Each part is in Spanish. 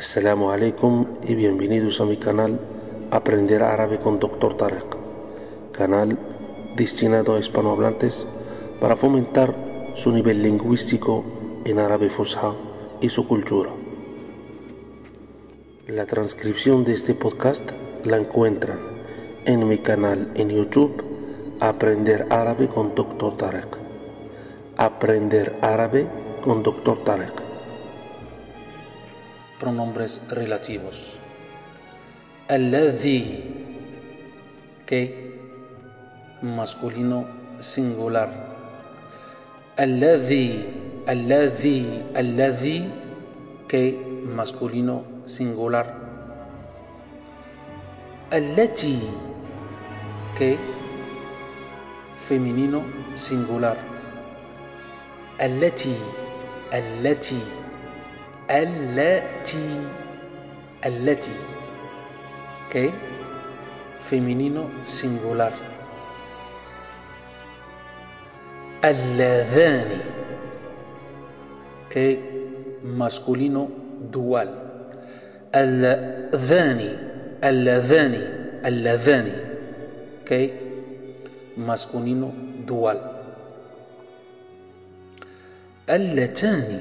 Assalamu alaikum y bienvenidos a mi canal Aprender Árabe con Dr. Tarek, canal destinado a hispanohablantes para fomentar su nivel lingüístico en árabe fusha y su cultura. La transcripción de este podcast la encuentran en mi canal en YouTube Aprender Árabe con Dr. Tarek. Aprender Árabe con Dr. Tarek pronombres relativos. Alladhi, que masculino singular. Alladhi, alladhi, alladhi, que masculino singular. Allati, que femenino singular. Allati, allati. التي التي que femenino singular اللذان que masculino dual اللذان اللذان اللذان que masculino dual اللتان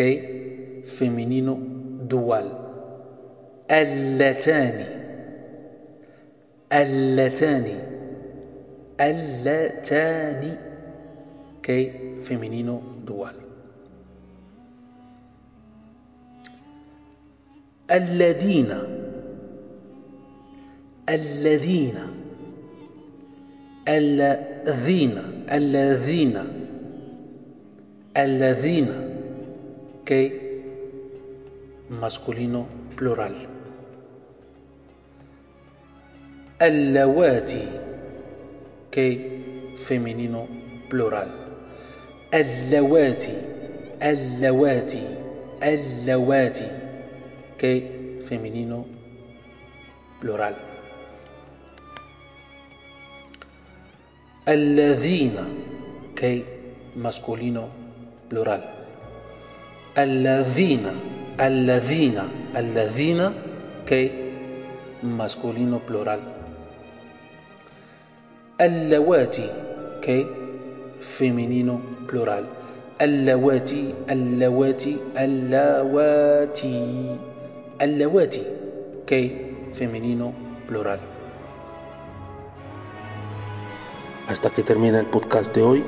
كي فيمينينو دوال اللتان. اللتان. اللتان كي فيمينينو دوال الذين. الذين. الذين. الذين. الذين. Que masculino plural. Allawati que femenino plural. Allawati, allawati, allawati que femenino plural. Alladhina que masculino plural. Alladina, alladina, alladina, que masculino plural. Allawati, que femenino plural. Allawati, allawati, allawati. Allawati, que femenino plural. Hasta que termina el podcast de hoy,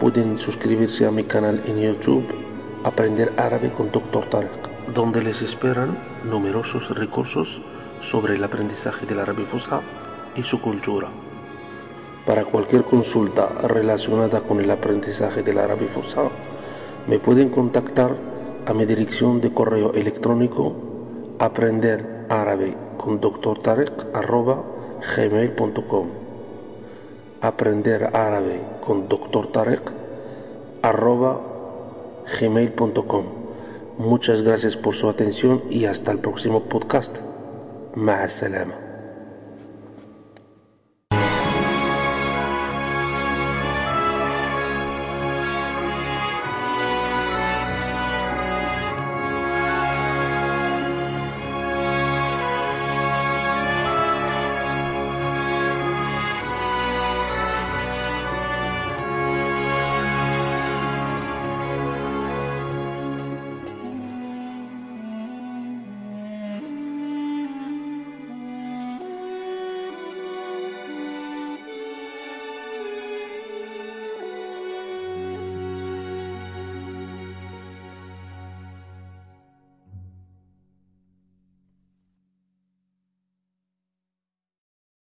pueden suscribirse a mi canal en YouTube Aprender árabe con Dr. Tarek, donde les esperan numerosos recursos sobre el aprendizaje del árabe fusha y su cultura. Para cualquier consulta relacionada con el aprendizaje del árabe fusha, me pueden contactar a mi dirección de correo electrónico aprender árabe con Dr. Tarek arroba gmail.com aprender árabe con Dr. Tarek arroba gmail.com. Muchas gracias por su atención y hasta el próximo podcast. Ma'as salama.